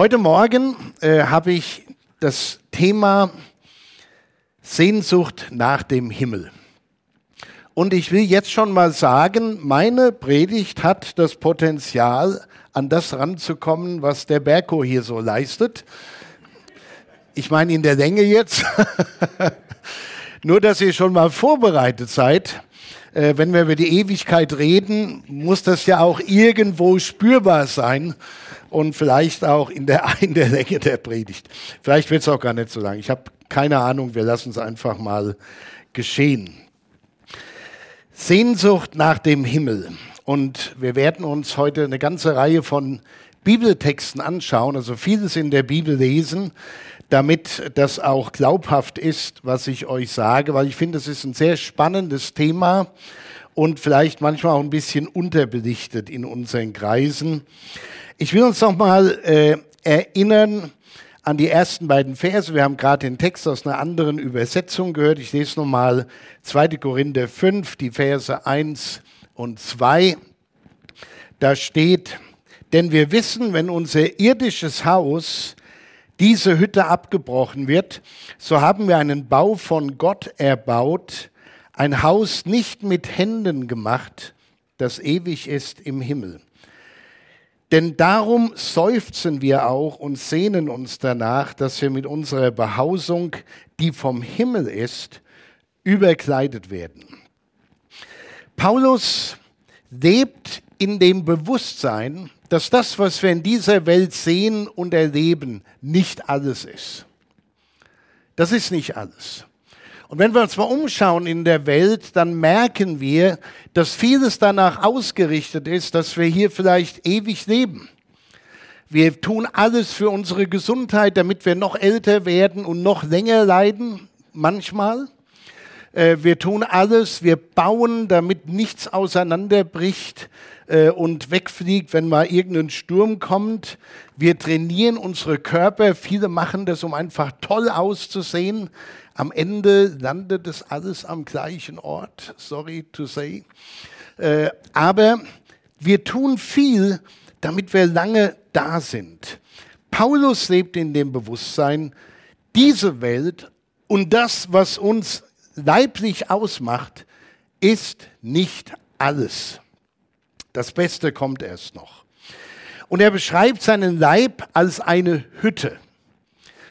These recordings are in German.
Heute Morgen äh, habe ich das Thema Sehnsucht nach dem Himmel. Und ich will jetzt schon mal sagen, meine Predigt hat das Potenzial, an das ranzukommen, was der Berko hier so leistet. Ich meine in der Länge jetzt. Nur, dass ihr schon mal vorbereitet seid. Äh, wenn wir über die Ewigkeit reden, muss das ja auch irgendwo spürbar sein und vielleicht auch in der, in der Länge der Predigt. Vielleicht wird es auch gar nicht so lang. Ich habe keine Ahnung, wir lassen es einfach mal geschehen. Sehnsucht nach dem Himmel. Und wir werden uns heute eine ganze Reihe von Bibeltexten anschauen, also vieles in der Bibel lesen, damit das auch glaubhaft ist, was ich euch sage, weil ich finde, es ist ein sehr spannendes Thema und vielleicht manchmal auch ein bisschen unterbelichtet in unseren Kreisen. Ich will uns noch mal äh, erinnern an die ersten beiden Verse. Wir haben gerade den Text aus einer anderen Übersetzung gehört. Ich lese nochmal 2. Korinther 5, die Verse 1 und 2. Da steht, denn wir wissen, wenn unser irdisches Haus, diese Hütte abgebrochen wird, so haben wir einen Bau von Gott erbaut, ein Haus nicht mit Händen gemacht, das ewig ist im Himmel. Denn darum seufzen wir auch und sehnen uns danach, dass wir mit unserer Behausung, die vom Himmel ist, überkleidet werden. Paulus lebt in dem Bewusstsein, dass das, was wir in dieser Welt sehen und erleben, nicht alles ist. Das ist nicht alles. Und wenn wir uns mal umschauen in der Welt, dann merken wir, dass vieles danach ausgerichtet ist, dass wir hier vielleicht ewig leben. Wir tun alles für unsere Gesundheit, damit wir noch älter werden und noch länger leiden, manchmal. Äh, wir tun alles, wir bauen, damit nichts auseinanderbricht äh, und wegfliegt, wenn mal irgendein Sturm kommt. Wir trainieren unsere Körper. Viele machen das, um einfach toll auszusehen. Am Ende landet das alles am gleichen Ort. Sorry to say. Äh, aber wir tun viel, damit wir lange da sind. Paulus lebt in dem Bewusstsein, diese Welt und das, was uns leiblich ausmacht, ist nicht alles. Das Beste kommt erst noch. Und er beschreibt seinen Leib als eine Hütte.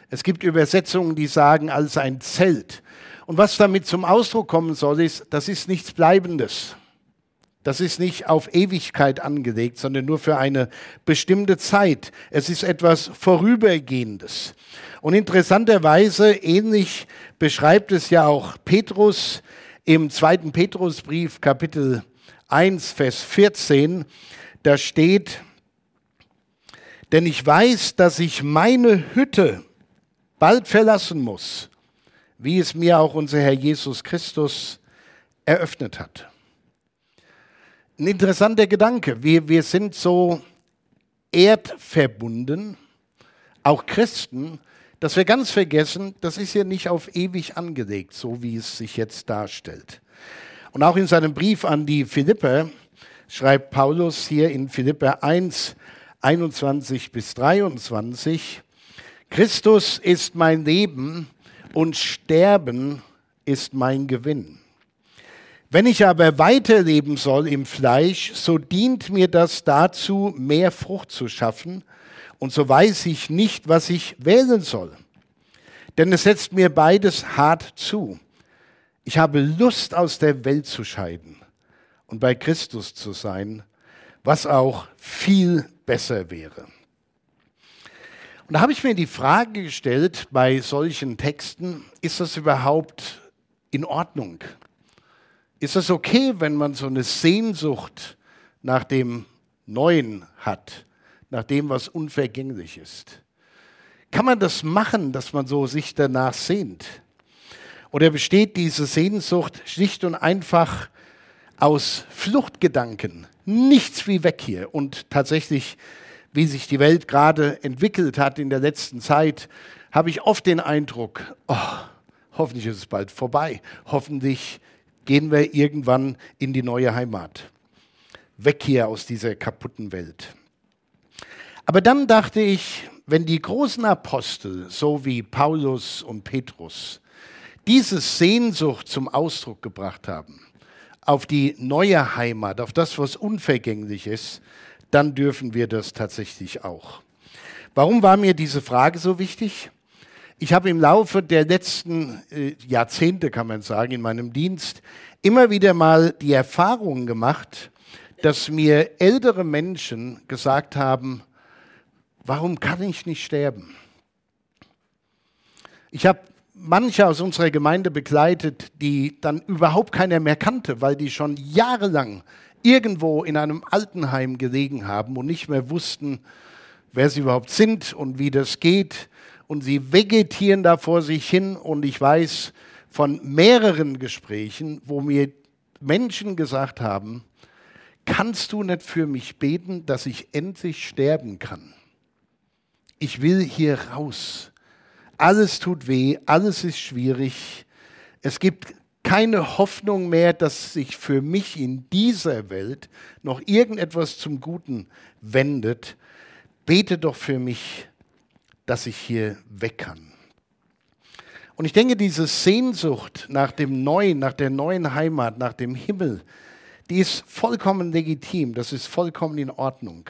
Es gibt Übersetzungen, die sagen als ein Zelt. Und was damit zum Ausdruck kommen soll, ist, das ist nichts Bleibendes. Das ist nicht auf Ewigkeit angelegt, sondern nur für eine bestimmte Zeit. Es ist etwas Vorübergehendes. Und interessanterweise, ähnlich beschreibt es ja auch Petrus im zweiten Petrusbrief, Kapitel 1, Vers 14. Da steht, denn ich weiß, dass ich meine Hütte bald verlassen muss, wie es mir auch unser Herr Jesus Christus eröffnet hat. Ein interessanter Gedanke. Wir, wir sind so erdverbunden, auch Christen, dass wir ganz vergessen, das ist ja nicht auf ewig angelegt, so wie es sich jetzt darstellt. Und auch in seinem Brief an die Philipper schreibt Paulus hier in Philipper 1, 21 bis 23, Christus ist mein Leben und Sterben ist mein Gewinn. Wenn ich aber weiterleben soll im Fleisch, so dient mir das dazu, mehr Frucht zu schaffen – und so weiß ich nicht, was ich wählen soll. Denn es setzt mir beides hart zu. Ich habe Lust, aus der Welt zu scheiden und bei Christus zu sein, was auch viel besser wäre. Und da habe ich mir die Frage gestellt bei solchen Texten, ist das überhaupt in Ordnung? Ist das okay, wenn man so eine Sehnsucht nach dem Neuen hat? nach dem, was unvergänglich ist. Kann man das machen, dass man so sich danach sehnt? Oder besteht diese Sehnsucht schlicht und einfach aus Fluchtgedanken? Nichts wie weg hier. Und tatsächlich, wie sich die Welt gerade entwickelt hat in der letzten Zeit, habe ich oft den Eindruck, oh, hoffentlich ist es bald vorbei. Hoffentlich gehen wir irgendwann in die neue Heimat. Weg hier aus dieser kaputten Welt. Aber dann dachte ich, wenn die großen Apostel, so wie Paulus und Petrus, diese Sehnsucht zum Ausdruck gebracht haben, auf die neue Heimat, auf das, was unvergänglich ist, dann dürfen wir das tatsächlich auch. Warum war mir diese Frage so wichtig? Ich habe im Laufe der letzten äh, Jahrzehnte, kann man sagen, in meinem Dienst immer wieder mal die Erfahrung gemacht, dass mir ältere Menschen gesagt haben, warum kann ich nicht sterben? Ich habe manche aus unserer Gemeinde begleitet, die dann überhaupt keiner mehr kannte, weil die schon jahrelang irgendwo in einem Altenheim gelegen haben und nicht mehr wussten, wer sie überhaupt sind und wie das geht. Und sie vegetieren da vor sich hin. Und ich weiß von mehreren Gesprächen, wo mir Menschen gesagt haben, kannst du nicht für mich beten, dass ich endlich sterben kann? Ich will hier raus. Alles tut weh, alles ist schwierig. Es gibt keine Hoffnung mehr, dass sich für mich in dieser Welt noch irgendetwas zum Guten wendet. Bete doch für mich, dass ich hier weg kann. Und ich denke, diese Sehnsucht nach dem Neuen, nach der neuen Heimat, nach dem Himmel, die ist vollkommen legitim, das ist vollkommen in Ordnung.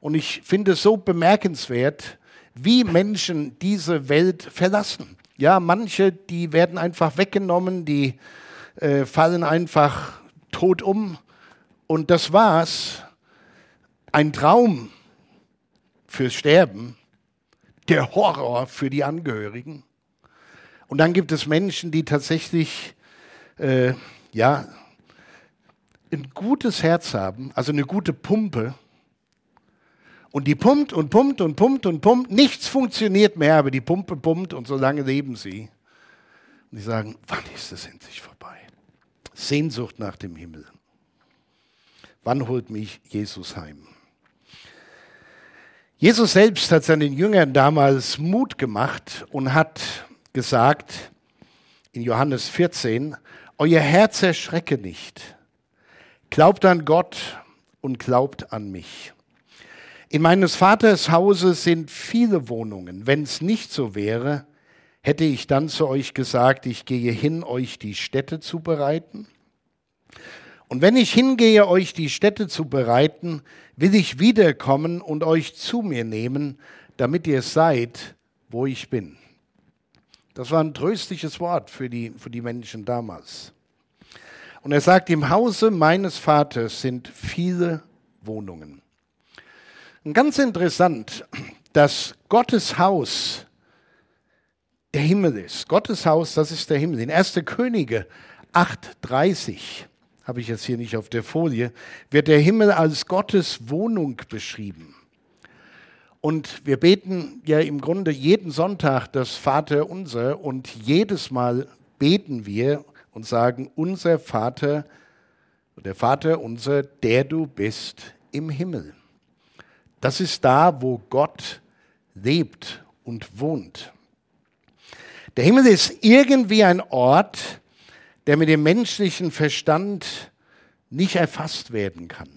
Und ich finde es so bemerkenswert, wie Menschen diese Welt verlassen. Ja, manche, die werden einfach weggenommen, die äh, fallen einfach tot um. Und das war's. Ein Traum fürs Sterben, der Horror für die Angehörigen. Und dann gibt es Menschen, die tatsächlich äh, ja, ein gutes Herz haben, also eine gute Pumpe, und die pumpt und pumpt und pumpt und pumpt. Nichts funktioniert mehr, aber die Pumpe pumpt und so lange leben sie. Und sie sagen, wann ist es endlich vorbei? Sehnsucht nach dem Himmel. Wann holt mich Jesus heim? Jesus selbst hat seinen Jüngern damals Mut gemacht und hat gesagt in Johannes 14, Euer Herz erschrecke nicht. Glaubt an Gott und glaubt an mich. In meines Vaters Hause sind viele Wohnungen. Wenn es nicht so wäre, hätte ich dann zu euch gesagt, ich gehe hin, euch die Städte zu bereiten. Und wenn ich hingehe, euch die Städte zu bereiten, will ich wiederkommen und euch zu mir nehmen, damit ihr seid, wo ich bin. Das war ein tröstliches Wort für die, für die Menschen damals. Und er sagt, im Hause meines Vaters sind viele Wohnungen. Ganz interessant, dass Gottes Haus der Himmel ist. Gottes Haus, das ist der Himmel. In 1. Könige 8,30 habe ich jetzt hier nicht auf der Folie, wird der Himmel als Gottes Wohnung beschrieben. Und wir beten ja im Grunde jeden Sonntag das Vater unser und jedes Mal beten wir und sagen, unser Vater, der Vater unser, der du bist im Himmel. Das ist da, wo Gott lebt und wohnt. Der Himmel ist irgendwie ein Ort, der mit dem menschlichen Verstand nicht erfasst werden kann.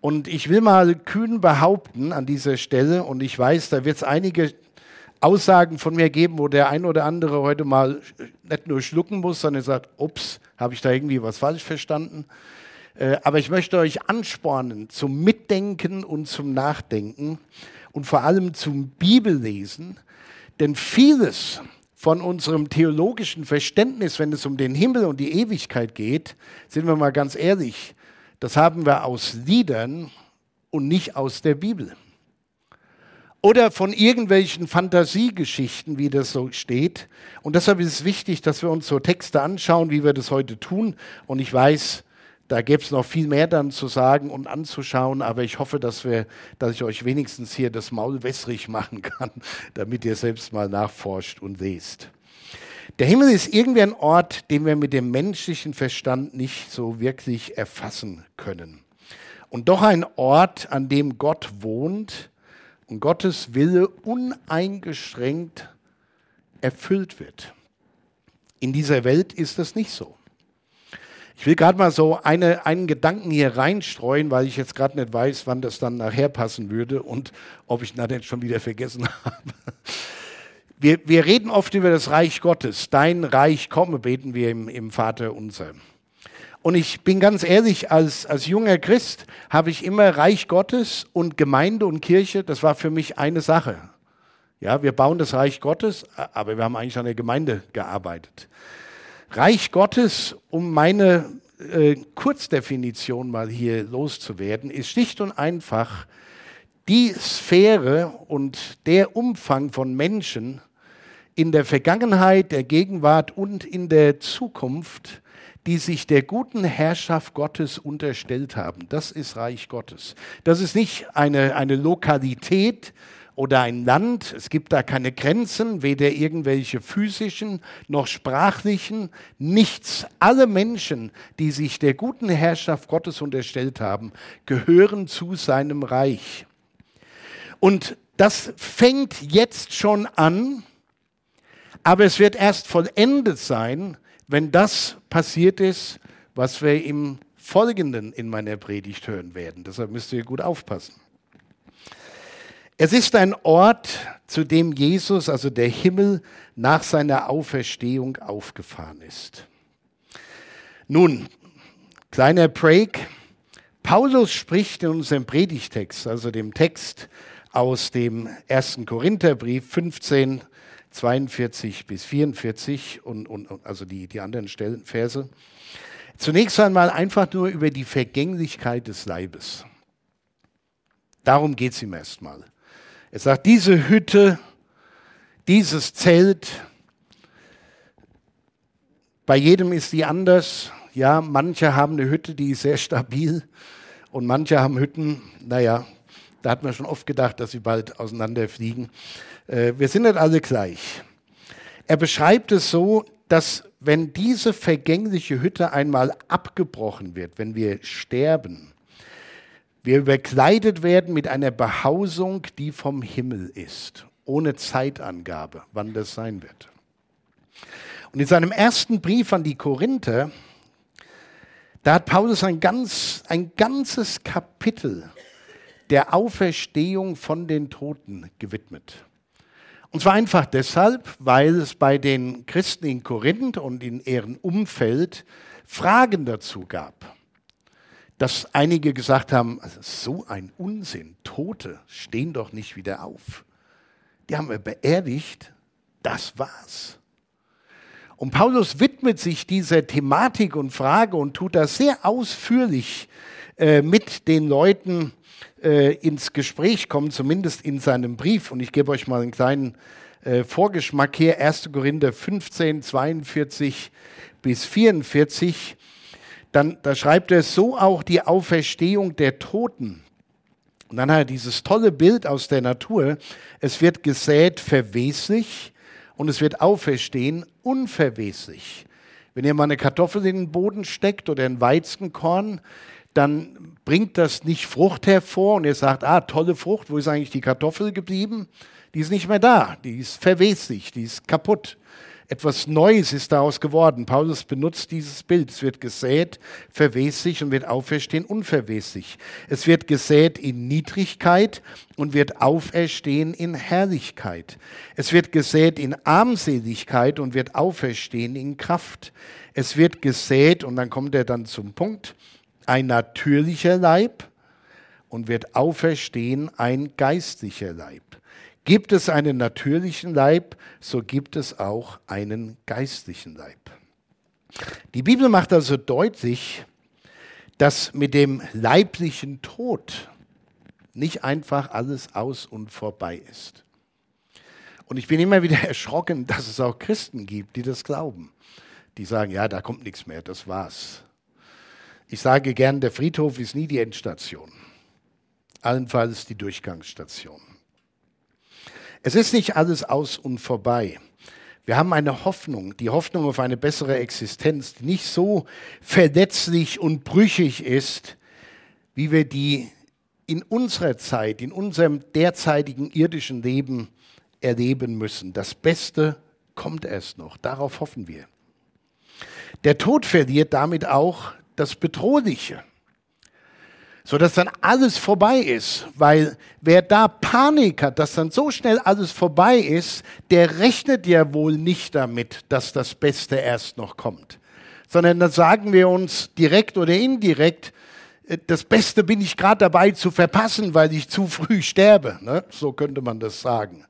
Und ich will mal kühn behaupten an dieser Stelle, und ich weiß, da wird es einige Aussagen von mir geben, wo der ein oder andere heute mal nicht nur schlucken muss, sondern sagt, ups, habe ich da irgendwie was falsch verstanden? Äh, aber ich möchte euch anspornen zum Mitdenken und zum Nachdenken und vor allem zum Bibellesen, denn vieles von unserem theologischen Verständnis, wenn es um den Himmel und die Ewigkeit geht, sind wir mal ganz ehrlich, das haben wir aus Liedern und nicht aus der Bibel. Oder von irgendwelchen Fantasiegeschichten, wie das so steht. Und deshalb ist es wichtig, dass wir uns so Texte anschauen, wie wir das heute tun. Und ich weiß, da gäbe es noch viel mehr dann zu sagen und anzuschauen, aber ich hoffe, dass, wir, dass ich euch wenigstens hier das Maul wässrig machen kann, damit ihr selbst mal nachforscht und lest. Der Himmel ist irgendwie ein Ort, den wir mit dem menschlichen Verstand nicht so wirklich erfassen können. Und doch ein Ort, an dem Gott wohnt und Gottes Wille uneingeschränkt erfüllt wird. In dieser Welt ist das nicht so. Ich will gerade mal so eine, einen Gedanken hier reinstreuen, weil ich jetzt gerade nicht weiß, wann das dann nachher passen würde und ob ich das jetzt schon wieder vergessen habe. Wir, wir reden oft über das Reich Gottes. Dein Reich komme, beten wir im, im Vater unser. Und ich bin ganz ehrlich, als, als junger Christ habe ich immer Reich Gottes und Gemeinde und Kirche, das war für mich eine Sache. Ja, wir bauen das Reich Gottes, aber wir haben eigentlich an der Gemeinde gearbeitet. Reich Gottes, um meine äh, Kurzdefinition mal hier loszuwerden, ist schlicht und einfach die Sphäre und der Umfang von Menschen in der Vergangenheit, der Gegenwart und in der Zukunft, die sich der guten Herrschaft Gottes unterstellt haben. Das ist Reich Gottes. Das ist nicht eine, eine Lokalität, oder ein Land. Es gibt da keine Grenzen, weder irgendwelche physischen noch sprachlichen, nichts. Alle Menschen, die sich der guten Herrschaft Gottes unterstellt haben, gehören zu seinem Reich. Und das fängt jetzt schon an, aber es wird erst vollendet sein, wenn das passiert ist, was wir im Folgenden in meiner Predigt hören werden. Deshalb müsst ihr gut aufpassen. Es ist ein Ort, zu dem Jesus, also der Himmel, nach seiner Auferstehung aufgefahren ist. Nun, kleiner Break. Paulus spricht in unserem Predigtext, also dem Text aus dem ersten Korintherbrief 15, 42 bis 44 und, und, und also die, die anderen Stellen, Verse. Zunächst einmal einfach nur über die Vergänglichkeit des Leibes. Darum geht es ihm erstmal. Er sagt, diese Hütte, dieses Zelt, bei jedem ist die anders. Ja, manche haben eine Hütte, die ist sehr stabil und manche haben Hütten, naja, da hat man schon oft gedacht, dass sie bald auseinanderfliegen. Äh, wir sind nicht alle gleich. Er beschreibt es so, dass wenn diese vergängliche Hütte einmal abgebrochen wird, wenn wir sterben, wir überkleidet werden mit einer Behausung, die vom Himmel ist, ohne Zeitangabe, wann das sein wird. Und in seinem ersten Brief an die Korinther, da hat Paulus ein, ganz, ein ganzes Kapitel der Auferstehung von den Toten gewidmet. Und zwar einfach deshalb, weil es bei den Christen in Korinth und in ihrem Umfeld Fragen dazu gab dass einige gesagt haben, also so ein Unsinn, Tote stehen doch nicht wieder auf. Die haben wir beerdigt, das war's. Und Paulus widmet sich dieser Thematik und Frage und tut das sehr ausführlich äh, mit den Leuten äh, ins Gespräch kommen, zumindest in seinem Brief. Und ich gebe euch mal einen kleinen äh, Vorgeschmack hier, 1. Korinther 15, 42 bis 44 dann da schreibt er so auch die Auferstehung der Toten. Und dann hat er dieses tolle Bild aus der Natur. Es wird gesät verweslich und es wird auferstehen unverweslich. Wenn ihr mal eine Kartoffel in den Boden steckt oder ein Weizenkorn, dann bringt das nicht Frucht hervor und ihr sagt, ah, tolle Frucht, wo ist eigentlich die Kartoffel geblieben? Die ist nicht mehr da, die ist verweslich, die ist kaputt. Etwas Neues ist daraus geworden. Paulus benutzt dieses Bild. Es wird gesät, verweslich und wird auferstehen, unverweslich. Es wird gesät in Niedrigkeit und wird auferstehen in Herrlichkeit. Es wird gesät in Armseligkeit und wird auferstehen in Kraft. Es wird gesät, und dann kommt er dann zum Punkt, ein natürlicher Leib und wird auferstehen ein geistlicher Leib. Gibt es einen natürlichen Leib, so gibt es auch einen geistlichen Leib. Die Bibel macht also deutlich, dass mit dem leiblichen Tod nicht einfach alles aus und vorbei ist. Und ich bin immer wieder erschrocken, dass es auch Christen gibt, die das glauben. Die sagen, ja, da kommt nichts mehr, das war's. Ich sage gern, der Friedhof ist nie die Endstation. Allenfalls die Durchgangsstation. Es ist nicht alles aus und vorbei. Wir haben eine Hoffnung, die Hoffnung auf eine bessere Existenz, die nicht so verletzlich und brüchig ist, wie wir die in unserer Zeit, in unserem derzeitigen irdischen Leben erleben müssen. Das Beste kommt erst noch. Darauf hoffen wir. Der Tod verliert damit auch das Bedrohliche, sodass dann alles vorbei ist. Weil wer da Panik hat, dass dann so schnell alles vorbei ist, der rechnet ja wohl nicht damit, dass das Beste erst noch kommt. Sondern dann sagen wir uns direkt oder indirekt, äh, das Beste bin ich gerade dabei zu verpassen, weil ich zu früh sterbe. Ne? So könnte man das sagen.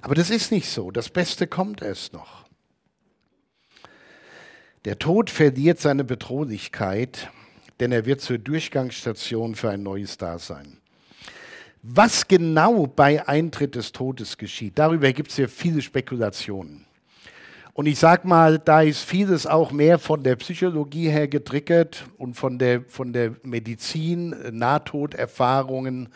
Aber das ist nicht so. Das Beste kommt erst noch. Der Tod verliert seine Bedrohlichkeit, denn er wird zur Durchgangsstation für ein neues Dasein. Was genau bei Eintritt des Todes geschieht, darüber gibt es ja viele Spekulationen. Und ich sage mal, da ist vieles auch mehr von der Psychologie her getriggert und von der, von der Medizin, Nahtoderfahrungen,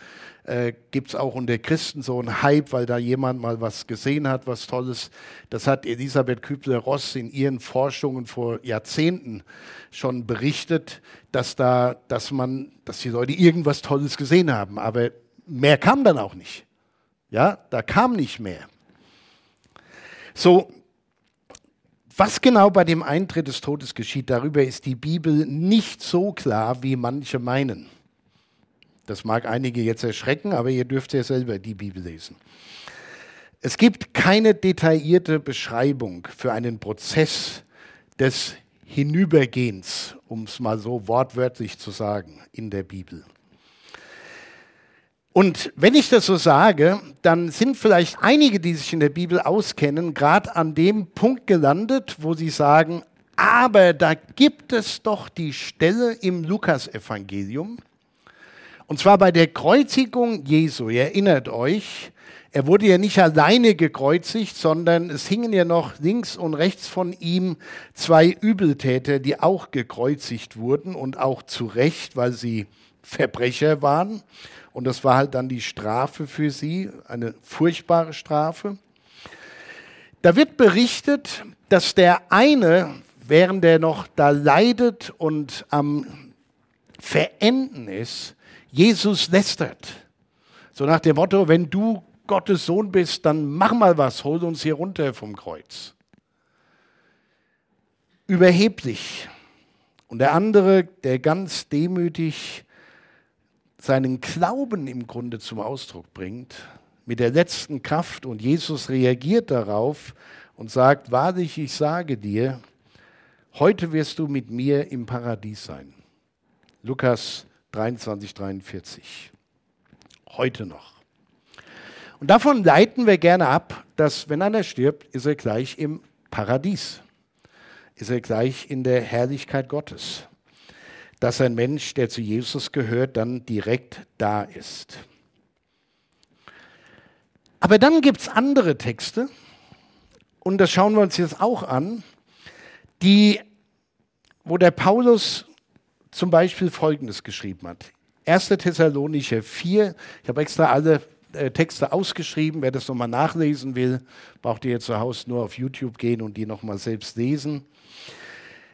äh, gibt es auch unter Christen so einen Hype, weil da jemand mal was gesehen hat, was Tolles. Das hat Elisabeth Kübler-Ross in ihren Forschungen vor Jahrzehnten schon berichtet, dass da, dass man, dass die Leute irgendwas Tolles gesehen haben. Aber mehr kam dann auch nicht. Ja, da kam nicht mehr. So, was genau bei dem Eintritt des Todes geschieht, darüber ist die Bibel nicht so klar, wie manche meinen. Das mag einige jetzt erschrecken, aber ihr dürft ja selber die Bibel lesen. Es gibt keine detaillierte Beschreibung für einen Prozess des Hinübergehens, um es mal so wortwörtlich zu sagen, in der Bibel. Und wenn ich das so sage, dann sind vielleicht einige, die sich in der Bibel auskennen, gerade an dem Punkt gelandet, wo sie sagen, aber da gibt es doch die Stelle im Lukasevangelium, und zwar bei der Kreuzigung Jesu. Ihr erinnert euch, er wurde ja nicht alleine gekreuzigt, sondern es hingen ja noch links und rechts von ihm zwei Übeltäter, die auch gekreuzigt wurden und auch zu Recht, weil sie Verbrecher waren. Und das war halt dann die Strafe für sie, eine furchtbare Strafe. Da wird berichtet, dass der eine, während er noch da leidet und am Verenden ist, Jesus lästert. So nach dem Motto, wenn du Gottes Sohn bist, dann mach mal was, hol uns hier runter vom Kreuz. Überheblich. Und der andere, der ganz demütig seinen Glauben im Grunde zum Ausdruck bringt, mit der letzten Kraft und Jesus reagiert darauf und sagt, wahrlich, ich sage dir, heute wirst du mit mir im Paradies sein. Lukas 23, 43. Heute noch. Und davon leiten wir gerne ab, dass wenn einer stirbt, ist er gleich im Paradies. Ist er gleich in der Herrlichkeit Gottes. Dass ein Mensch, der zu Jesus gehört, dann direkt da ist. Aber dann gibt es andere Texte, und das schauen wir uns jetzt auch an, die, wo der Paulus zum Beispiel Folgendes geschrieben hat. 1. Thessalonicher 4, ich habe extra alle äh, Texte ausgeschrieben, wer das nochmal nachlesen will, braucht ihr zu Hause nur auf YouTube gehen und die nochmal selbst lesen.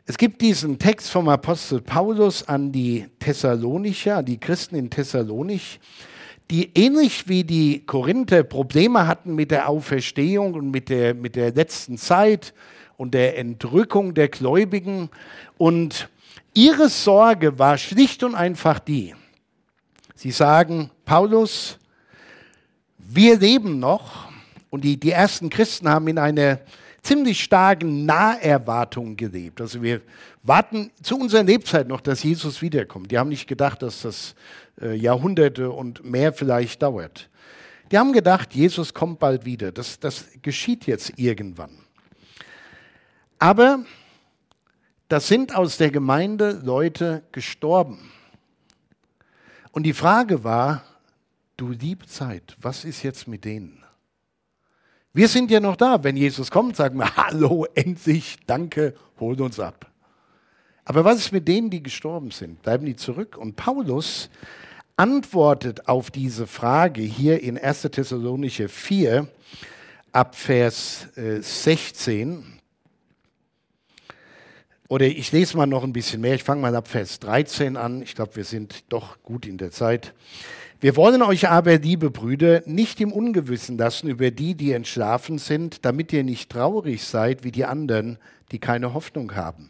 Es gibt diesen Text vom Apostel Paulus an die Thessalonicher, die Christen in Thessalonich, die ähnlich wie die Korinther Probleme hatten mit der Auferstehung und mit der, mit der letzten Zeit und der Entrückung der Gläubigen. Und Ihre Sorge war schlicht und einfach die, Sie sagen, Paulus, wir leben noch und die, die ersten Christen haben in einer ziemlich starken Naherwartung gelebt. Also wir warten zu unserer Lebzeit noch, dass Jesus wiederkommt. Die haben nicht gedacht, dass das äh, Jahrhunderte und mehr vielleicht dauert. Die haben gedacht, Jesus kommt bald wieder. Das, das geschieht jetzt irgendwann. Aber da sind aus der Gemeinde Leute gestorben. Und die Frage war, du liebe Zeit, was ist jetzt mit denen? Wir sind ja noch da. Wenn Jesus kommt, sagen wir, hallo, endlich, danke, holt uns ab. Aber was ist mit denen, die gestorben sind? Bleiben die zurück? Und Paulus antwortet auf diese Frage hier in 1. Thessalonicher 4 ab Vers 16. Äh, oder ich lese mal noch ein bisschen mehr. Ich fange mal ab Vers 13 an. Ich glaube, wir sind doch gut in der Zeit. Wir wollen euch aber, liebe Brüder, nicht im Ungewissen lassen über die, die entschlafen sind, damit ihr nicht traurig seid wie die anderen, die keine Hoffnung haben.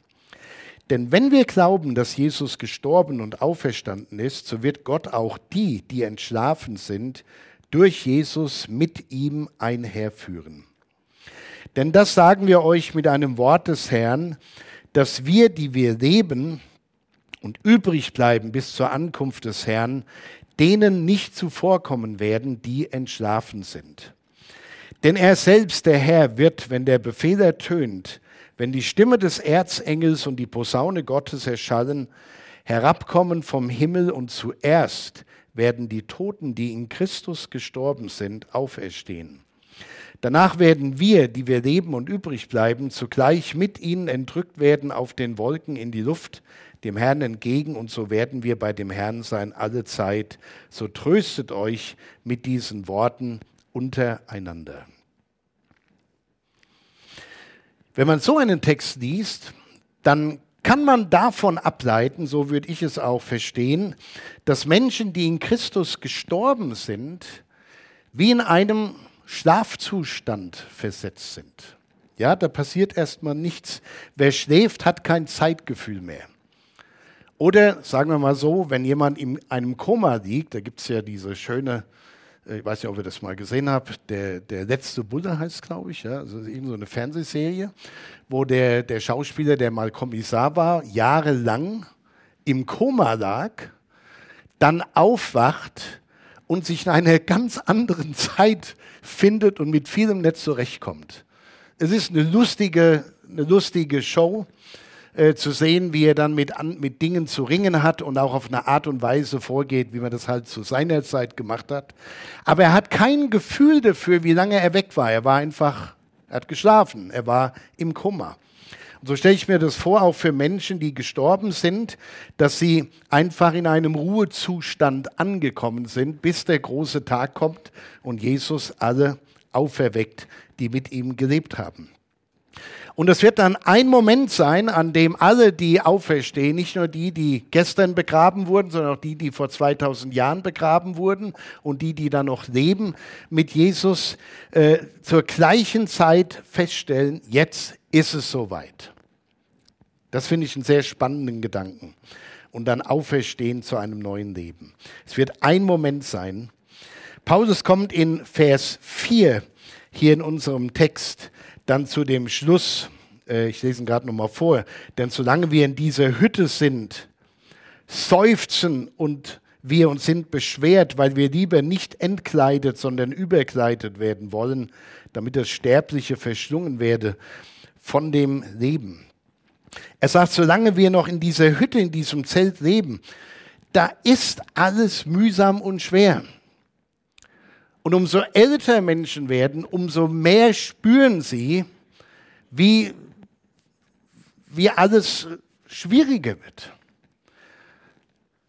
Denn wenn wir glauben, dass Jesus gestorben und auferstanden ist, so wird Gott auch die, die entschlafen sind, durch Jesus mit ihm einherführen. Denn das sagen wir euch mit einem Wort des Herrn, dass wir, die wir leben und übrig bleiben bis zur Ankunft des Herrn, denen nicht zuvorkommen werden, die entschlafen sind. Denn er selbst, der Herr, wird, wenn der Befehl ertönt, wenn die Stimme des Erzengels und die Posaune Gottes erschallen, herabkommen vom Himmel und zuerst werden die Toten, die in Christus gestorben sind, auferstehen. Danach werden wir, die wir leben und übrig bleiben, zugleich mit ihnen entrückt werden auf den Wolken in die Luft, dem Herrn entgegen, und so werden wir bei dem Herrn sein alle Zeit. So tröstet euch mit diesen Worten untereinander. Wenn man so einen Text liest, dann kann man davon ableiten, so würde ich es auch verstehen, dass Menschen, die in Christus gestorben sind, wie in einem Schlafzustand versetzt sind. Ja, da passiert erstmal nichts. Wer schläft, hat kein Zeitgefühl mehr. Oder sagen wir mal so, wenn jemand in einem Koma liegt, da gibt es ja diese schöne äh, ich weiß nicht, ob ihr das mal gesehen habt, der, der letzte Bulle heißt, glaube ich, ja, also eben so eine Fernsehserie, wo der, der Schauspieler, der mal Kommissar war, jahrelang im Koma lag, dann aufwacht und sich in einer ganz anderen Zeit findet und mit vielem nicht zurechtkommt. Es ist eine lustige, eine lustige Show äh, zu sehen, wie er dann mit, an, mit Dingen zu ringen hat und auch auf eine Art und Weise vorgeht, wie man das halt zu seiner Zeit gemacht hat. Aber er hat kein Gefühl dafür, wie lange er weg war. Er war einfach, er hat geschlafen, er war im Kummer. Und so stelle ich mir das vor, auch für Menschen, die gestorben sind, dass sie einfach in einem Ruhezustand angekommen sind, bis der große Tag kommt und Jesus alle auferweckt, die mit ihm gelebt haben. Und es wird dann ein Moment sein, an dem alle, die auferstehen, nicht nur die, die gestern begraben wurden, sondern auch die, die vor 2000 Jahren begraben wurden und die, die dann noch leben, mit Jesus äh, zur gleichen Zeit feststellen, jetzt ist es soweit. Das finde ich einen sehr spannenden Gedanken. Und dann auferstehen zu einem neuen Leben. Es wird ein Moment sein. Paulus kommt in Vers 4 hier in unserem Text dann zu dem Schluss, äh, ich lese ihn gerade nochmal vor, denn solange wir in dieser Hütte sind, seufzen und wir uns sind beschwert, weil wir lieber nicht entkleidet, sondern überkleidet werden wollen, damit das Sterbliche verschlungen werde von dem Leben. Er sagt, solange wir noch in dieser Hütte, in diesem Zelt leben, da ist alles mühsam und schwer. Und umso älter Menschen werden, umso mehr spüren sie, wie, wie alles schwieriger wird.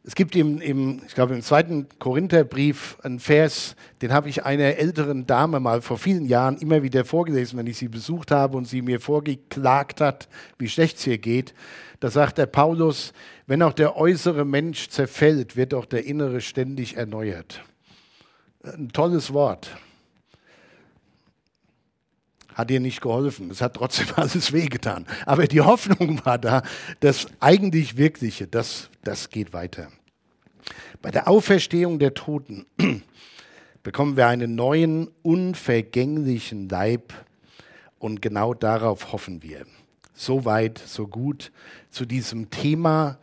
Es gibt im, im, ich glaube, im zweiten Korintherbrief einen Vers, den habe ich einer älteren Dame mal vor vielen Jahren immer wieder vorgelesen, wenn ich sie besucht habe und sie mir vorgeklagt hat, wie schlecht es ihr geht. Da sagt der Paulus, wenn auch der äußere Mensch zerfällt, wird auch der innere ständig erneuert. Ein tolles Wort. Hat ihr nicht geholfen. Es hat trotzdem alles wehgetan. Aber die Hoffnung war da, das eigentlich Wirkliche, das, das geht weiter. Bei der Auferstehung der Toten bekommen wir einen neuen, unvergänglichen Leib und genau darauf hoffen wir. So weit, so gut zu diesem Thema,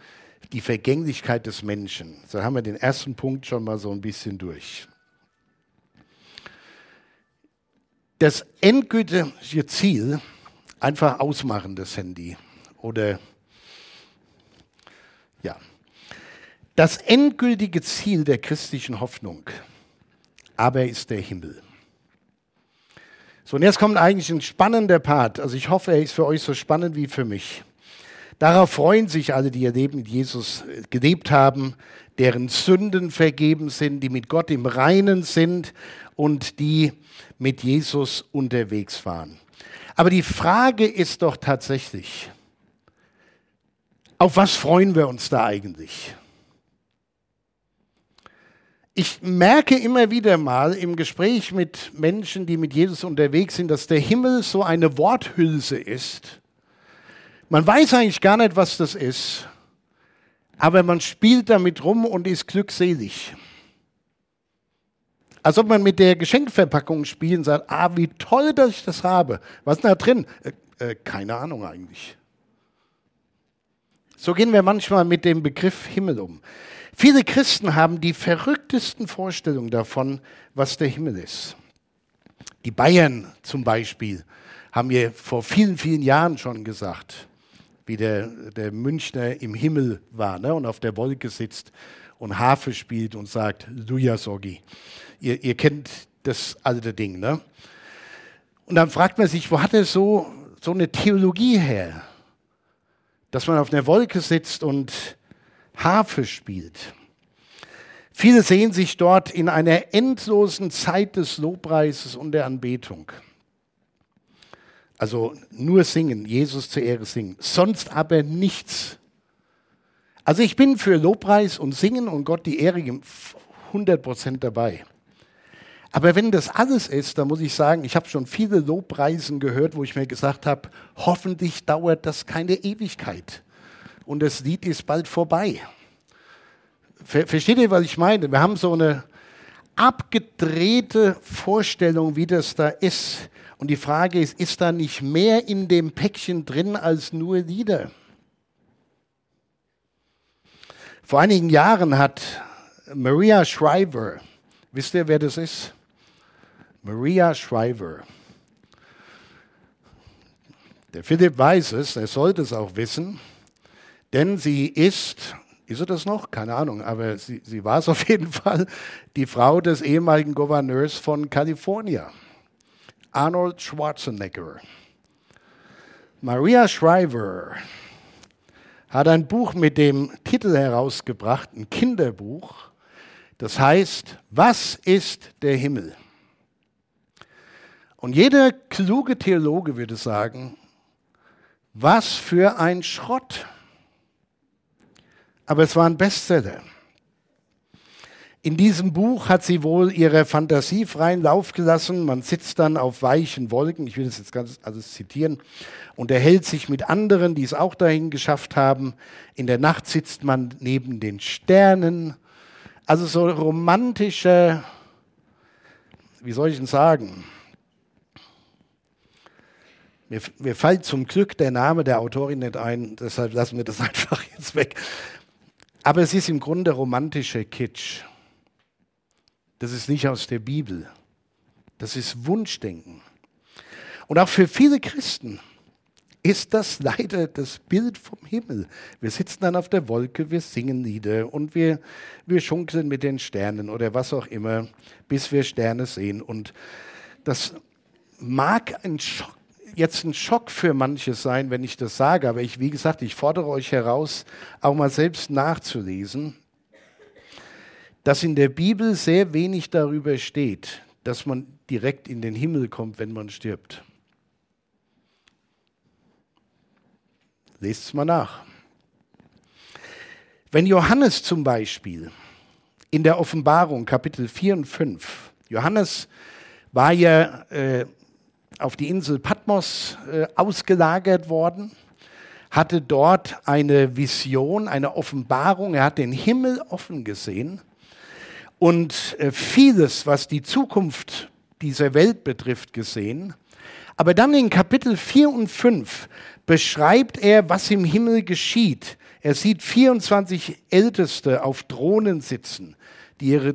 die Vergänglichkeit des Menschen. So haben wir den ersten Punkt schon mal so ein bisschen durch. Das endgültige Ziel einfach ausmachen, das Handy. Oder ja. Das endgültige Ziel der christlichen Hoffnung aber ist der Himmel. So, und jetzt kommt eigentlich ein spannender Part. Also ich hoffe, er ist für euch so spannend wie für mich. Darauf freuen sich alle, die ihr Leben mit Jesus gelebt haben, deren Sünden vergeben sind, die mit Gott im Reinen sind und die mit Jesus unterwegs waren. Aber die Frage ist doch tatsächlich, auf was freuen wir uns da eigentlich? Ich merke immer wieder mal im Gespräch mit Menschen, die mit Jesus unterwegs sind, dass der Himmel so eine Worthülse ist, Man weiß eigentlich gar nicht, was das ist, aber man spielt damit rum und ist glückselig. Als ob man mit der Geschenkverpackung spielt und sagt, ah, wie toll, dass ich das habe. Was ist da drin? Äh, äh, keine Ahnung eigentlich. So gehen wir manchmal mit dem Begriff Himmel um. Viele Christen haben die verrücktesten Vorstellungen davon, was der Himmel ist. Die Bayern zum Beispiel haben mir vor vielen, vielen Jahren schon gesagt, wie der, der Münchner im Himmel war ne, und auf der Wolke sitzt und Harfe spielt und sagt, Luja Sogi. Ihr, ihr kennt das alte Ding. Ne? Und dann fragt man sich, wo hat er so, so eine Theologie her? Dass man auf einer Wolke sitzt und Harfe spielt. Viele sehen sich dort in einer endlosen Zeit des Lobpreises und der Anbetung. Also nur singen, Jesus zur Ehre singen, sonst aber nichts. Also ich bin für Lobpreis und Singen und Gott die Ehre 100% dabei. Aber wenn das alles ist, dann muss ich sagen, ich habe schon viele Lobpreisen gehört, wo ich mir gesagt habe, hoffentlich dauert das keine Ewigkeit. Und das Lied ist bald vorbei. Versteht ihr, was ich meine? Wir haben so eine abgedrehte Vorstellung, wie das da ist. Und die Frage ist, ist da nicht mehr in dem Päckchen drin als nur Lieder? Vor einigen Jahren hat Maria Shriver, wisst ihr, wer das ist? Maria Shriver. Der Philipp weiß es, er sollte es auch wissen, denn sie ist, ist er das noch? Keine Ahnung, aber sie, sie war es auf jeden Fall, die Frau des ehemaligen Gouverneurs von Kalifornien. Arnold Schwarzenegger. Maria Shriver hat ein Buch mit dem Titel herausgebracht, ein Kinderbuch, das heißt, was ist der Himmel? Und jeder kluge Theologe würde sagen, was für ein Schrott. Aber es war ein Bestseller. In diesem Buch hat sie wohl ihre Fantasie freien Lauf gelassen. Man sitzt dann auf weichen Wolken, ich will das jetzt ganz alles zitieren, und erhält sich mit anderen, die es auch dahin geschafft haben. In der Nacht sitzt man neben den Sternen. Also so romantische, wie soll ich denn sagen? Mir, mir fällt zum Glück der Name der Autorin nicht ein, deshalb lassen wir das einfach jetzt weg. Aber es ist im Grunde romantischer Kitsch. Das ist nicht aus der Bibel. Das ist Wunschdenken. Und auch für viele Christen ist das leider das Bild vom Himmel. Wir sitzen dann auf der Wolke, wir singen Lieder und wir, wir schunkeln mit den Sternen oder was auch immer, bis wir Sterne sehen. Und das mag ein Schock, jetzt ein Schock für manche sein, wenn ich das sage, aber ich, wie gesagt, ich fordere euch heraus, auch mal selbst nachzulesen dass in der Bibel sehr wenig darüber steht, dass man direkt in den Himmel kommt, wenn man stirbt. Lest es mal nach. Wenn Johannes zum Beispiel in der Offenbarung Kapitel 4 und 5, Johannes war ja äh, auf die Insel Patmos äh, ausgelagert worden, hatte dort eine Vision, eine Offenbarung, er hat den Himmel offen gesehen und äh, vieles, was die Zukunft dieser Welt betrifft, gesehen. Aber dann in Kapitel 4 und 5 beschreibt er, was im Himmel geschieht. Er sieht 24 Älteste auf Thronen sitzen, die ihre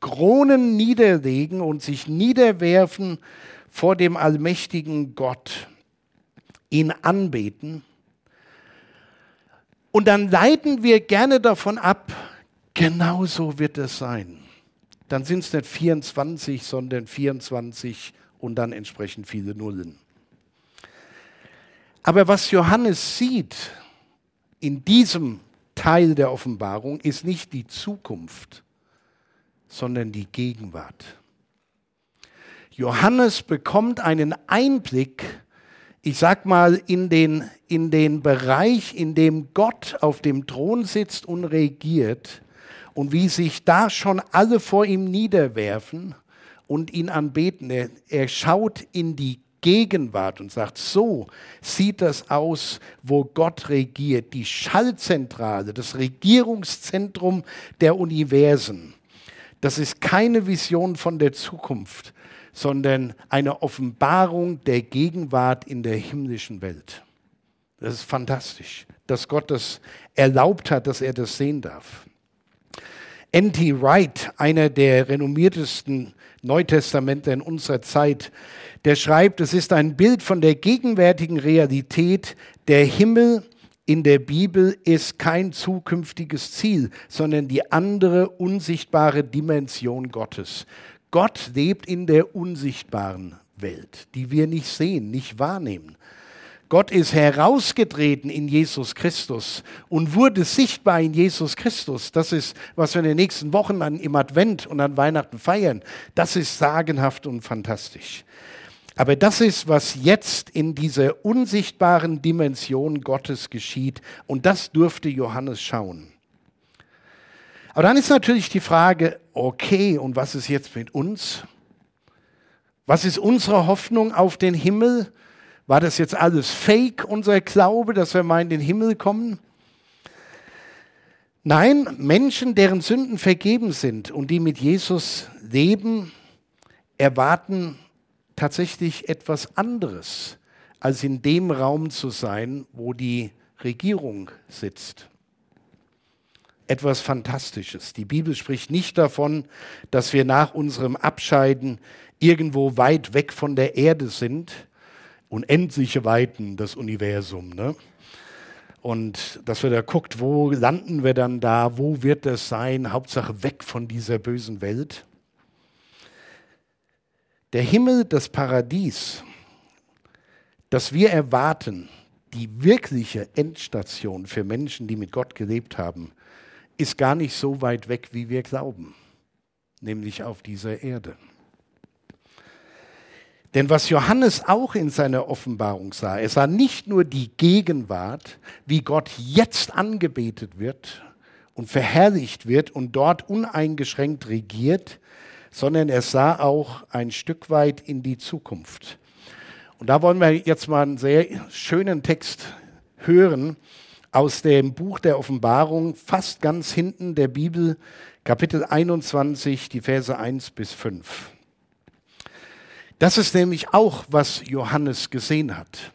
Kronen niederlegen und sich niederwerfen vor dem allmächtigen Gott, ihn anbeten. Und dann leiten wir gerne davon ab, genau so wird es sein dann sind es nicht 24, sondern 24 und dann entsprechend viele Nullen. Aber was Johannes sieht in diesem Teil der Offenbarung ist nicht die Zukunft, sondern die Gegenwart. Johannes bekommt einen Einblick, ich sag mal, in den, in den Bereich, in dem Gott auf dem Thron sitzt und regiert und wie sich da schon alle vor ihm niederwerfen und ihn anbeten. Er, er schaut in die Gegenwart und sagt, so sieht das aus, wo Gott regiert, die Schallzentrale, das Regierungszentrum der Universen. Das ist keine Vision von der Zukunft, sondern eine Offenbarung der Gegenwart in der himmlischen Welt. Das ist fantastisch, dass Gott das erlaubt hat, dass er das sehen darf. N.T. Wright, einer der renommiertesten Neutestamentler in unserer Zeit, der schreibt, es ist ein Bild von der gegenwärtigen Realität. Der Himmel in der Bibel ist kein zukünftiges Ziel, sondern die andere unsichtbare Dimension Gottes. Gott lebt in der unsichtbaren Welt, die wir nicht sehen, nicht wahrnehmen. Gott ist herausgetreten in Jesus Christus und wurde sichtbar in Jesus Christus. Das ist, was wir in den nächsten Wochen an, im Advent und an Weihnachten feiern. Das ist sagenhaft und fantastisch. Aber das ist, was jetzt in dieser unsichtbaren Dimension Gottes geschieht. Und das durfte Johannes schauen. Aber dann ist natürlich die Frage, okay, und was ist jetzt mit uns? Was ist unsere Hoffnung auf den Himmel? War das jetzt alles fake, unser Glaube, dass wir mal in den Himmel kommen? Nein, Menschen, deren Sünden vergeben sind und die mit Jesus leben, erwarten tatsächlich etwas anderes, als in dem Raum zu sein, wo die Regierung sitzt. Etwas Fantastisches. Die Bibel spricht nicht davon, dass wir nach unserem Abscheiden irgendwo weit weg von der Erde sind, unendliche Weiten, das Universum. Ne? Und dass wir da guckt, wo landen wir dann da, wo wird das sein, Hauptsache weg von dieser bösen Welt. Der Himmel, das Paradies, das wir erwarten, die wirkliche Endstation für Menschen, die mit Gott gelebt haben, ist gar nicht so weit weg, wie wir glauben, nämlich auf dieser Erde. Denn was Johannes auch in seiner Offenbarung sah, er sah nicht nur die Gegenwart, wie Gott jetzt angebetet wird und verherrlicht wird und dort uneingeschränkt regiert, sondern er sah auch ein Stück weit in die Zukunft. Und da wollen wir jetzt mal einen sehr schönen Text hören aus dem Buch der Offenbarung, fast ganz hinten der Bibel, Kapitel 21, die Verse 1 bis 5. Das ist nämlich auch, was Johannes gesehen hat.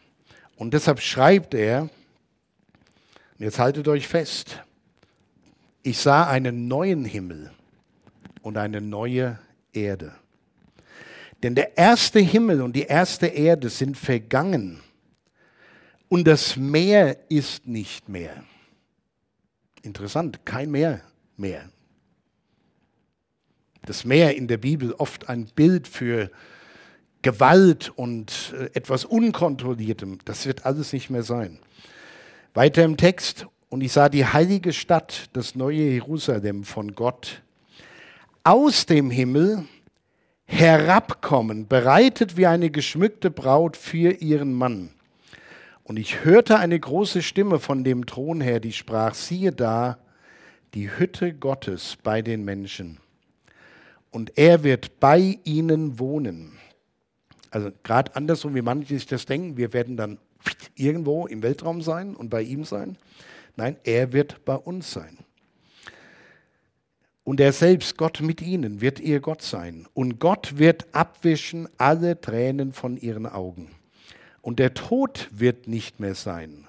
Und deshalb schreibt er, jetzt haltet euch fest, ich sah einen neuen Himmel und eine neue Erde. Denn der erste Himmel und die erste Erde sind vergangen und das Meer ist nicht mehr. Interessant, kein Meer mehr. Das Meer in der Bibel oft ein Bild für Gewalt und äh, etwas Unkontrolliertem. Das wird alles nicht mehr sein. Weiter im Text. Und ich sah die heilige Stadt, das neue Jerusalem von Gott, aus dem Himmel herabkommen, bereitet wie eine geschmückte Braut für ihren Mann. Und ich hörte eine große Stimme von dem Thron her, die sprach, siehe da, die Hütte Gottes bei den Menschen. Und er wird bei ihnen wohnen. Also gerade andersrum, wie manche sich das denken, wir werden dann irgendwo im Weltraum sein und bei ihm sein. Nein, er wird bei uns sein. Und er selbst, Gott mit ihnen, wird ihr Gott sein. Und Gott wird abwischen alle Tränen von ihren Augen. Und der Tod wird nicht mehr sein.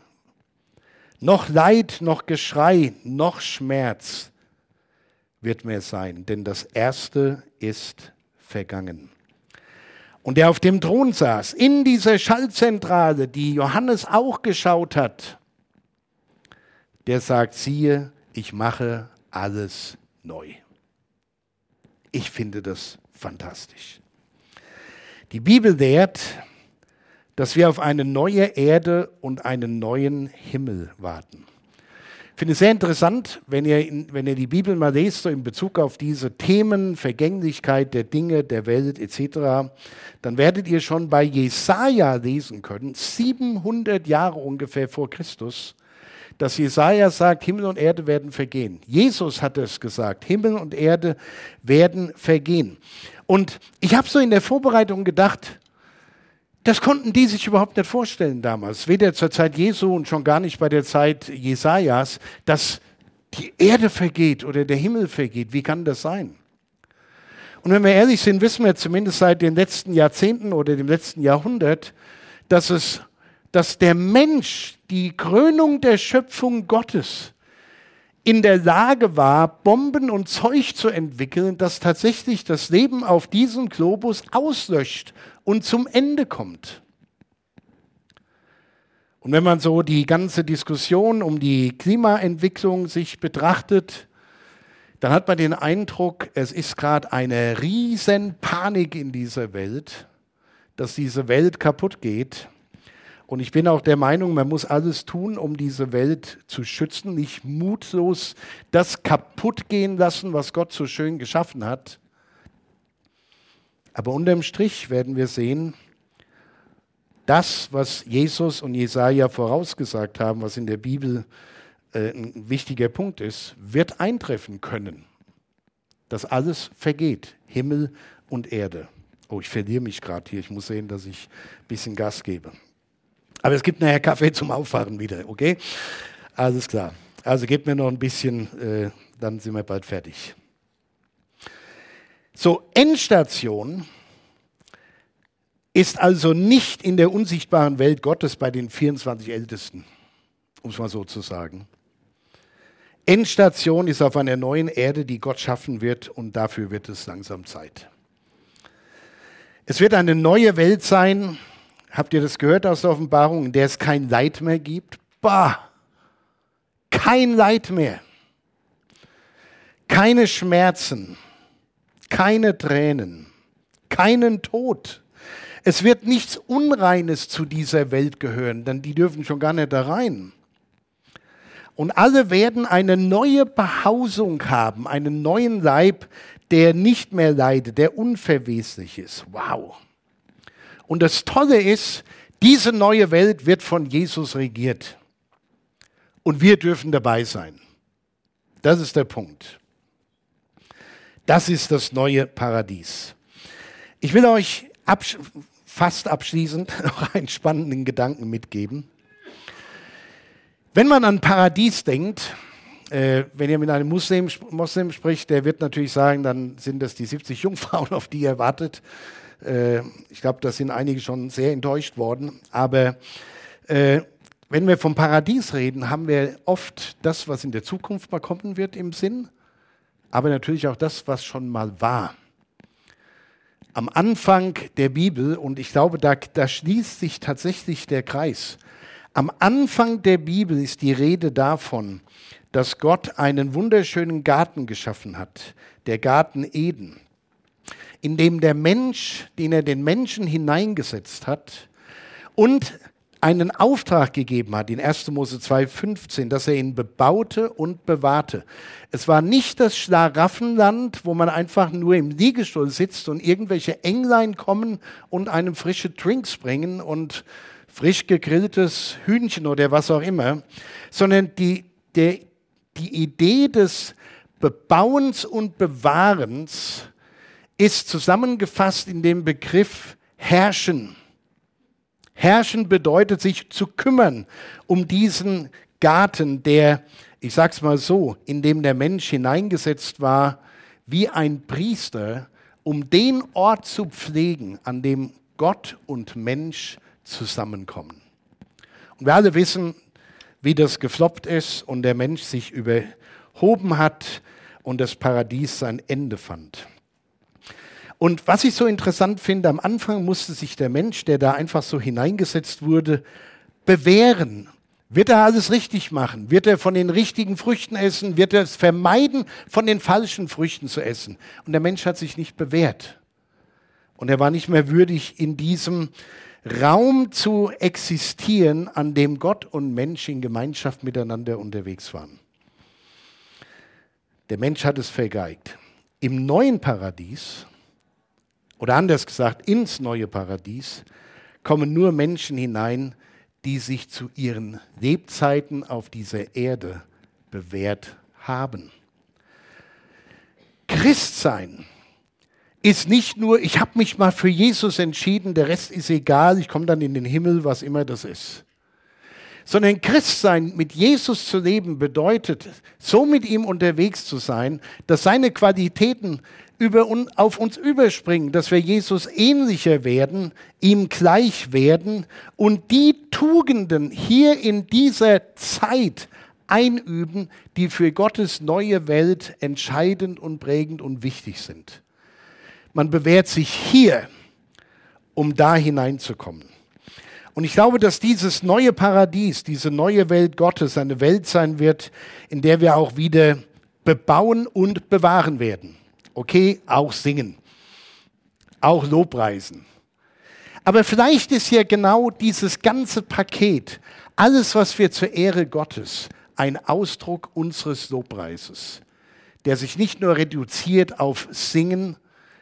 Noch Leid, noch Geschrei, noch Schmerz wird mehr sein, denn das Erste ist vergangen und der auf dem Thron saß, in dieser Schallzentrale, die Johannes auch geschaut hat, der sagt, siehe, ich mache alles neu. Ich finde das fantastisch. Die Bibel lehrt, dass wir auf eine neue Erde und einen neuen Himmel warten. Ich finde es sehr interessant, wenn ihr, wenn ihr die Bibel mal lest, so in Bezug auf diese Themen, Vergänglichkeit der Dinge, der Welt etc., dann werdet ihr schon bei Jesaja lesen können, 700 Jahre ungefähr vor Christus, dass Jesaja sagt, Himmel und Erde werden vergehen. Jesus hat es gesagt, Himmel und Erde werden vergehen. Und ich habe so in der Vorbereitung gedacht, Das konnten die sich überhaupt nicht vorstellen damals, weder zur Zeit Jesu und schon gar nicht bei der Zeit Jesajas, dass die Erde vergeht oder der Himmel vergeht. Wie kann das sein? Und wenn wir ehrlich sind, wissen wir zumindest seit den letzten Jahrzehnten oder dem letzten Jahrhundert, dass es, dass der Mensch die Krönung der Schöpfung Gottes in der Lage war, Bomben und Zeug zu entwickeln, das tatsächlich das Leben auf diesem Globus auslöscht und zum Ende kommt. Und wenn man so die ganze Diskussion um die Klimaentwicklung sich betrachtet, dann hat man den Eindruck, es ist gerade eine riesen Panik in dieser Welt, dass diese Welt kaputt geht. Und ich bin auch der Meinung, man muss alles tun, um diese Welt zu schützen, nicht mutlos das kaputt gehen lassen, was Gott so schön geschaffen hat. Aber unterm Strich werden wir sehen, das, was Jesus und Jesaja vorausgesagt haben, was in der Bibel äh, ein wichtiger Punkt ist, wird eintreffen können. Dass alles vergeht, Himmel und Erde. Oh, ich verliere mich gerade hier. Ich muss sehen, dass ich ein bisschen Gas gebe. Aber es gibt nachher Kaffee zum Auffahren wieder, okay? Alles klar. Also gebt mir noch ein bisschen, äh, dann sind wir bald fertig. So, Endstation ist also nicht in der unsichtbaren Welt Gottes bei den 24 Ältesten, um es mal so zu sagen. Endstation ist auf einer neuen Erde, die Gott schaffen wird und dafür wird es langsam Zeit. Es wird eine neue Welt sein, Habt ihr das gehört aus der Offenbarung, in der es kein Leid mehr gibt? Bah! Kein Leid mehr. Keine Schmerzen. Keine Tränen. Keinen Tod. Es wird nichts Unreines zu dieser Welt gehören, denn die dürfen schon gar nicht da rein. Und alle werden eine neue Behausung haben, einen neuen Leib, der nicht mehr leidet, der unverweslich ist. Wow. Und das Tolle ist, diese neue Welt wird von Jesus regiert. Und wir dürfen dabei sein. Das ist der Punkt. Das ist das neue Paradies. Ich will euch absch fast abschließend noch einen spannenden Gedanken mitgeben. Wenn man an Paradies denkt, äh, wenn ihr mit einem Muslim, Muslim spricht, der wird natürlich sagen, dann sind das die 70 Jungfrauen, auf die ihr wartet. Äh, ich glaube, da sind einige schon sehr enttäuscht worden. Aber äh, wenn wir vom Paradies reden, haben wir oft das, was in der Zukunft mal kommen wird im Sinn, aber natürlich auch das, was schon mal war. Am Anfang der Bibel, und ich glaube, da, da schließt sich tatsächlich der Kreis, am Anfang der Bibel ist die Rede davon, dass Gott einen wunderschönen Garten geschaffen hat, der Garten Eden in dem der Mensch, den er den Menschen hineingesetzt hat und einen Auftrag gegeben hat, in 1. Mose 2,15, dass er ihn bebaute und bewahrte. Es war nicht das Schlaraffenland, wo man einfach nur im Liegestuhl sitzt und irgendwelche Englein kommen und einem frische Drinks bringen und frisch gegrilltes Hühnchen oder was auch immer, sondern die, der, die Idee des Bebauens und Bewahrens ist zusammengefasst in dem Begriff herrschen. Herrschen bedeutet sich zu kümmern um diesen Garten, der, ich sag's mal so, in dem der Mensch hineingesetzt war, wie ein Priester, um den Ort zu pflegen, an dem Gott und Mensch zusammenkommen. Und wir alle wissen, wie das gefloppt ist und der Mensch sich überhoben hat und das Paradies sein Ende fand. Und was ich so interessant finde, am Anfang musste sich der Mensch, der da einfach so hineingesetzt wurde, bewähren. Wird er alles richtig machen? Wird er von den richtigen Früchten essen? Wird er es vermeiden, von den falschen Früchten zu essen? Und der Mensch hat sich nicht bewährt. Und er war nicht mehr würdig, in diesem Raum zu existieren, an dem Gott und Mensch in Gemeinschaft miteinander unterwegs waren. Der Mensch hat es vergeigt. Im neuen Paradies oder anders gesagt, ins neue Paradies kommen nur Menschen hinein, die sich zu ihren Lebzeiten auf dieser Erde bewährt haben. Christsein ist nicht nur, ich habe mich mal für Jesus entschieden, der Rest ist egal, ich komme dann in den Himmel, was immer das ist. Sondern Christsein mit Jesus zu leben bedeutet, so mit ihm unterwegs zu sein, dass seine Qualitäten über, auf uns überspringen, dass wir Jesus ähnlicher werden, ihm gleich werden und die Tugenden hier in dieser Zeit einüben, die für Gottes neue Welt entscheidend und prägend und wichtig sind. Man bewährt sich hier, um da hineinzukommen. Und ich glaube, dass dieses neue Paradies, diese neue Welt Gottes eine Welt sein wird, in der wir auch wieder bebauen und bewahren werden. Okay, auch singen, auch Lobpreisen. Aber vielleicht ist ja genau dieses ganze Paket, alles, was wir zur Ehre Gottes, ein Ausdruck unseres Lobpreises, der sich nicht nur reduziert auf Singen,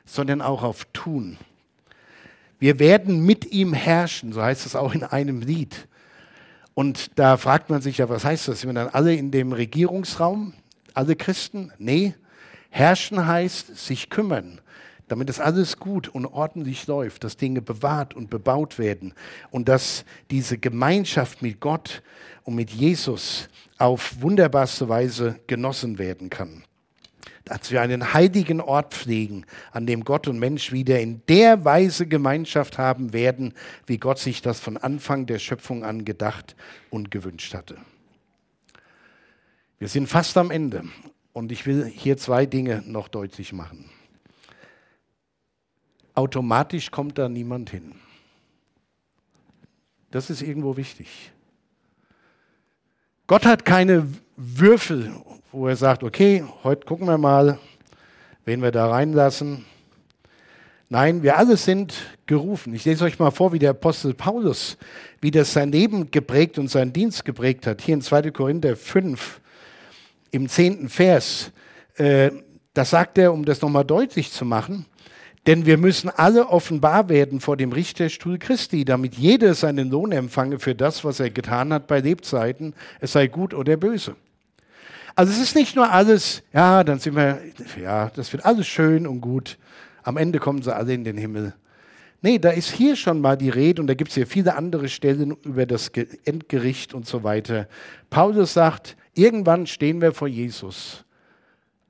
sondern auch auf Tun. Wir werden mit ihm herrschen, so heißt es auch in einem Lied. Und da fragt man sich ja, was heißt das? Sind wir dann alle in dem Regierungsraum, alle Christen? Nee, herrschen heißt sich kümmern, damit es alles gut und ordentlich läuft, dass Dinge bewahrt und bebaut werden und dass diese Gemeinschaft mit Gott und mit Jesus auf wunderbarste Weise genossen werden kann dass wir einen heiligen Ort pflegen, an dem Gott und Mensch wieder in der Weise Gemeinschaft haben werden, wie Gott sich das von Anfang der Schöpfung an gedacht und gewünscht hatte. Wir sind fast am Ende und ich will hier zwei Dinge noch deutlich machen. Automatisch kommt da niemand hin. Das ist irgendwo wichtig. Gott hat keine Würfel wo er sagt, okay, heute gucken wir mal, wen wir da reinlassen. Nein, wir alle sind gerufen. Ich lese euch mal vor, wie der Apostel Paulus, wie das sein Leben geprägt und seinen Dienst geprägt hat. Hier in 2. Korinther 5, im zehnten Vers. Äh, das sagt er, um das nochmal deutlich zu machen. Denn wir müssen alle offenbar werden vor dem Richterstuhl Christi, damit jeder seinen Lohn empfange für das, was er getan hat bei Lebzeiten, es sei gut oder böse. Also es ist nicht nur alles, ja, dann sind wir, ja, das wird alles schön und gut. Am Ende kommen sie alle in den Himmel. Nee, da ist hier schon mal die Rede und da gibt es hier viele andere Stellen über das Endgericht und so weiter. Paulus sagt, irgendwann stehen wir vor Jesus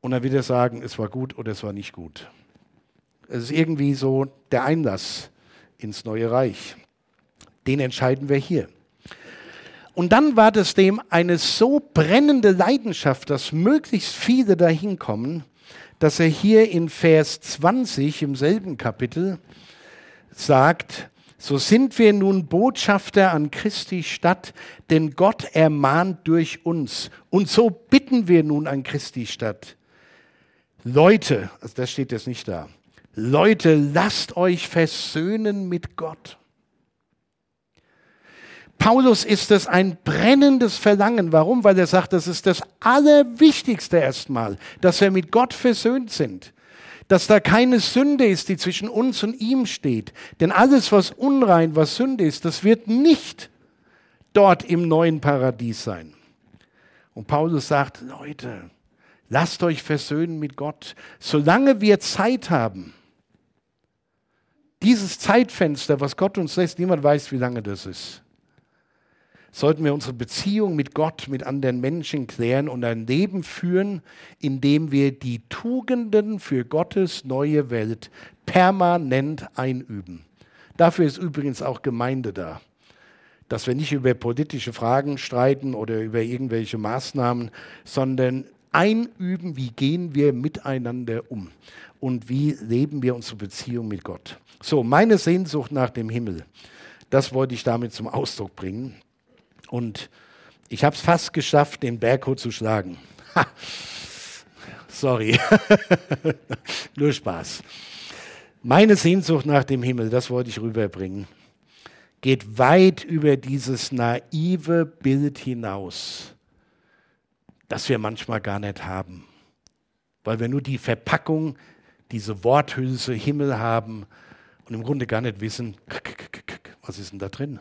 und dann wird er sagen, es war gut oder es war nicht gut. Es ist irgendwie so der Einlass ins neue Reich. Den entscheiden wir hier. Und dann war das dem eine so brennende Leidenschaft, dass möglichst viele dahin kommen, dass er hier in Vers 20 im selben Kapitel sagt, so sind wir nun Botschafter an Christi Stadt, denn Gott ermahnt durch uns. Und so bitten wir nun an Christi Stadt. Leute, also das steht jetzt nicht da. Leute, lasst euch versöhnen mit Gott. Paulus ist es ein brennendes Verlangen. Warum? Weil er sagt, das ist das Allerwichtigste erstmal, dass wir mit Gott versöhnt sind. Dass da keine Sünde ist, die zwischen uns und ihm steht. Denn alles, was unrein, was Sünde ist, das wird nicht dort im neuen Paradies sein. Und Paulus sagt, Leute, lasst euch versöhnen mit Gott, solange wir Zeit haben. Dieses Zeitfenster, was Gott uns lässt, niemand weiß, wie lange das ist sollten wir unsere Beziehung mit Gott, mit anderen Menschen klären und ein Leben führen, in dem wir die Tugenden für Gottes neue Welt permanent einüben. Dafür ist übrigens auch Gemeinde da. Dass wir nicht über politische Fragen streiten oder über irgendwelche Maßnahmen, sondern einüben, wie gehen wir miteinander um und wie leben wir unsere Beziehung mit Gott. So, meine Sehnsucht nach dem Himmel, das wollte ich damit zum Ausdruck bringen. Und ich habe es fast geschafft, den Berg zu schlagen. Ha. Sorry, nur Spaß. Meine Sehnsucht nach dem Himmel, das wollte ich rüberbringen, geht weit über dieses naive Bild hinaus, das wir manchmal gar nicht haben, weil wir nur die Verpackung, diese Worthülse Himmel haben und im Grunde gar nicht wissen, was ist denn da drin?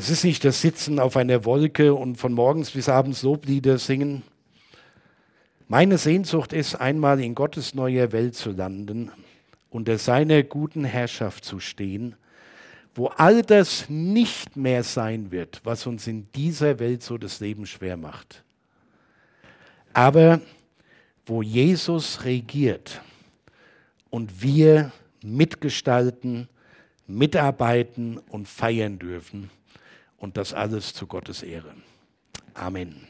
Das ist nicht das Sitzen auf einer Wolke und von morgens bis abends Loblieder singen. Meine Sehnsucht ist, einmal in Gottes neuer Welt zu landen, unter seiner guten Herrschaft zu stehen, wo all das nicht mehr sein wird, was uns in dieser Welt so das Leben schwer macht. Aber wo Jesus regiert und wir mitgestalten, mitarbeiten und feiern dürfen und das alles zu Gottes Ehre. Amen.